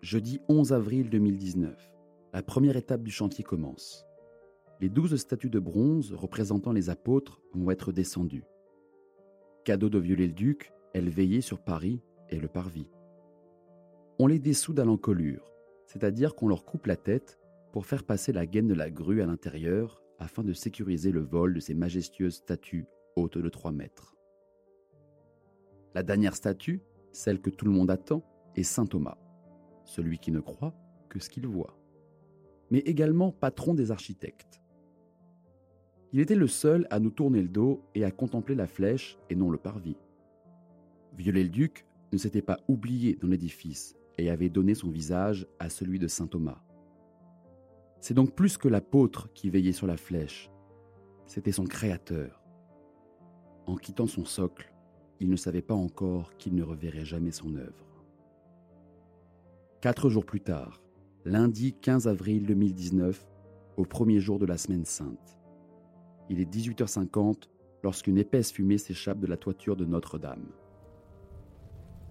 Jeudi 11 avril 2019, la première étape du chantier commence. Les douze statues de bronze représentant les apôtres vont être descendues. Cadeau de Viollet-le-Duc, elles veillaient sur Paris et le parvis. On les dessoude à l'encolure, c'est-à-dire qu'on leur coupe la tête pour faire passer la gaine de la grue à l'intérieur afin de sécuriser le vol de ces majestueuses statues hautes de 3 mètres. La dernière statue, celle que tout le monde attend, est Saint Thomas celui qui ne croit que ce qu'il voit, mais également patron des architectes. Il était le seul à nous tourner le dos et à contempler la flèche et non le parvis. Viollet-le-Duc ne s'était pas oublié dans l'édifice et avait donné son visage à celui de saint Thomas. C'est donc plus que l'apôtre qui veillait sur la flèche, c'était son créateur. En quittant son socle, il ne savait pas encore qu'il ne reverrait jamais son œuvre. Quatre jours plus tard, lundi 15 avril 2019, au premier jour de la semaine sainte. Il est 18h50 lorsqu'une épaisse fumée s'échappe de la toiture de Notre-Dame.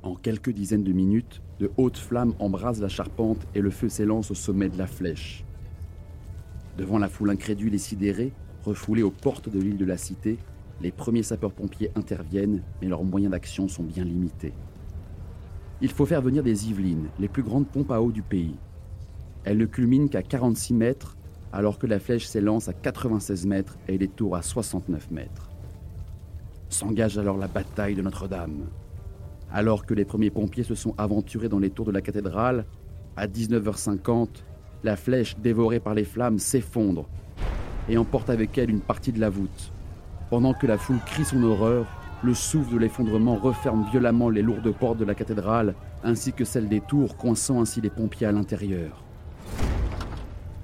En quelques dizaines de minutes, de hautes flammes embrasent la charpente et le feu s'élance au sommet de la flèche. Devant la foule incrédule et sidérée, refoulée aux portes de l'île de la Cité, les premiers sapeurs-pompiers interviennent, mais leurs moyens d'action sont bien limités. Il faut faire venir des Yvelines, les plus grandes pompes à eau du pays. Elles ne culminent qu'à 46 mètres, alors que la flèche s'élance à 96 mètres et les tours à 69 mètres. S'engage alors la bataille de Notre-Dame. Alors que les premiers pompiers se sont aventurés dans les tours de la cathédrale, à 19h50, la flèche dévorée par les flammes s'effondre et emporte avec elle une partie de la voûte. Pendant que la foule crie son horreur, le souffle de l'effondrement referme violemment les lourdes portes de la cathédrale, ainsi que celles des tours, coinçant ainsi les pompiers à l'intérieur.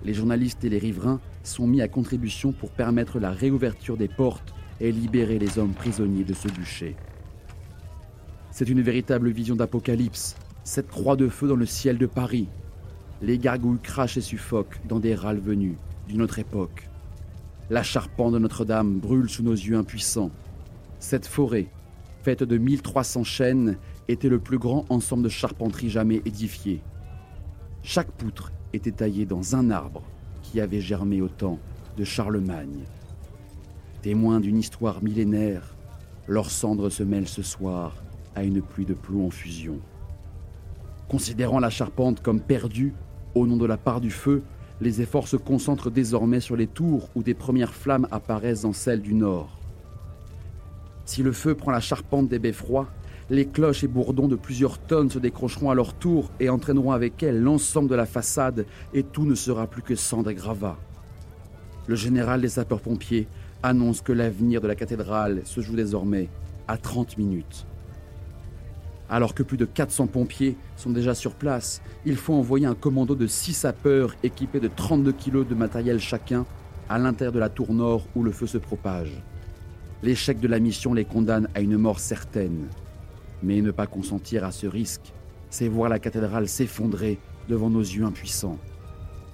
Les journalistes et les riverains sont mis à contribution pour permettre la réouverture des portes et libérer les hommes prisonniers de ce bûcher. C'est une véritable vision d'apocalypse, cette croix de feu dans le ciel de Paris. Les gargouilles crachent et suffoquent dans des râles venus d'une autre époque. La charpente de Notre-Dame brûle sous nos yeux impuissants. Cette forêt, faite de 1300 chênes, était le plus grand ensemble de charpenterie jamais édifié. Chaque poutre était taillée dans un arbre qui avait germé au temps de Charlemagne. Témoins d'une histoire millénaire, leurs cendres se mêlent ce soir à une pluie de plomb en fusion. Considérant la charpente comme perdue, au nom de la part du feu, les efforts se concentrent désormais sur les tours où des premières flammes apparaissent dans celles du nord. Si le feu prend la charpente des beffrois, les cloches et bourdons de plusieurs tonnes se décrocheront à leur tour et entraîneront avec elles l'ensemble de la façade et tout ne sera plus que cendres et gravats. Le général des sapeurs-pompiers annonce que l'avenir de la cathédrale se joue désormais à 30 minutes. Alors que plus de 400 pompiers sont déjà sur place, il faut envoyer un commando de 6 sapeurs équipés de 32 kg de matériel chacun à l'intérieur de la tour nord où le feu se propage. L'échec de la mission les condamne à une mort certaine. Mais ne pas consentir à ce risque, c'est voir la cathédrale s'effondrer devant nos yeux impuissants.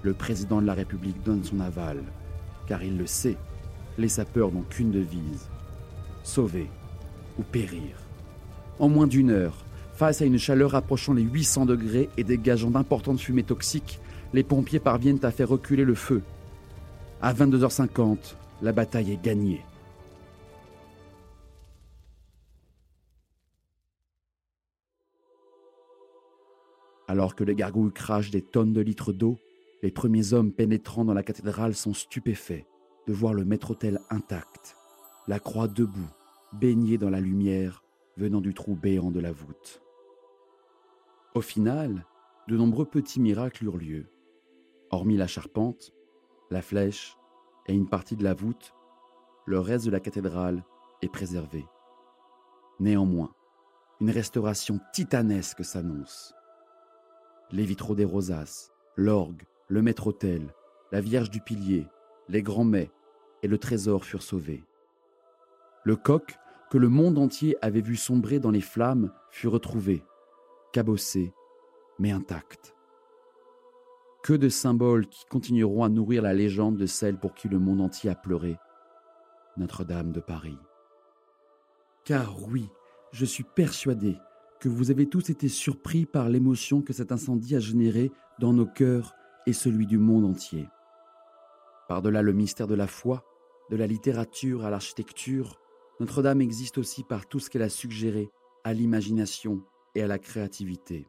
Le président de la République donne son aval, car il le sait, les sapeurs n'ont qu'une devise, sauver ou périr. En moins d'une heure, face à une chaleur approchant les 800 degrés et dégageant d'importantes fumées toxiques, les pompiers parviennent à faire reculer le feu. À 22h50, la bataille est gagnée. Alors que les gargouilles crachent des tonnes de litres d'eau, les premiers hommes pénétrant dans la cathédrale sont stupéfaits de voir le maître-autel intact, la croix debout, baignée dans la lumière venant du trou béant de la voûte. Au final, de nombreux petits miracles eurent lieu. Hormis la charpente, la flèche et une partie de la voûte, le reste de la cathédrale est préservé. Néanmoins, une restauration titanesque s'annonce les vitraux des rosaces, l'orgue, le maître-autel, la Vierge du Pilier, les grands mets et le trésor furent sauvés. Le coq, que le monde entier avait vu sombrer dans les flammes, fut retrouvé, cabossé, mais intact. Que de symboles qui continueront à nourrir la légende de celle pour qui le monde entier a pleuré, Notre-Dame de Paris. Car oui, je suis persuadé que vous avez tous été surpris par l'émotion que cet incendie a générée dans nos cœurs et celui du monde entier. Par-delà le mystère de la foi, de la littérature à l'architecture, Notre-Dame existe aussi par tout ce qu'elle a suggéré à l'imagination et à la créativité.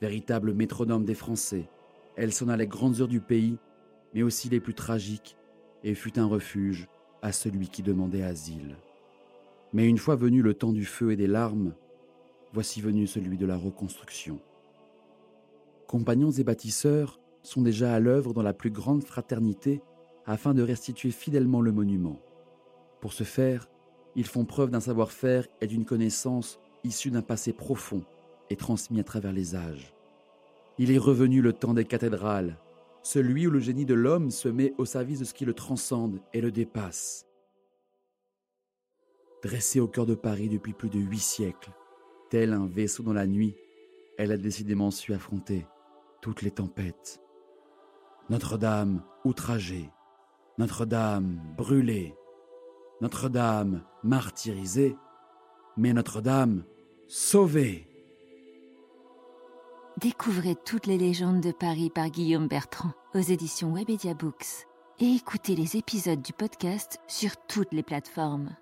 Véritable métronome des Français, elle sonna les grandes heures du pays, mais aussi les plus tragiques, et fut un refuge à celui qui demandait asile. Mais une fois venu le temps du feu et des larmes, voici venu celui de la reconstruction. Compagnons et bâtisseurs sont déjà à l'œuvre dans la plus grande fraternité afin de restituer fidèlement le monument. Pour ce faire, ils font preuve d'un savoir-faire et d'une connaissance issue d'un passé profond et transmis à travers les âges. Il est revenu le temps des cathédrales, celui où le génie de l'homme se met au service de ce qui le transcende et le dépasse. Dressée au cœur de Paris depuis plus de huit siècles, tel un vaisseau dans la nuit, elle a décidément su affronter toutes les tempêtes. Notre-Dame outragée, Notre-Dame brûlée, Notre-Dame martyrisée, mais Notre-Dame sauvée. Découvrez toutes les légendes de Paris par Guillaume Bertrand aux éditions Webedia Books et écoutez les épisodes du podcast sur toutes les plateformes.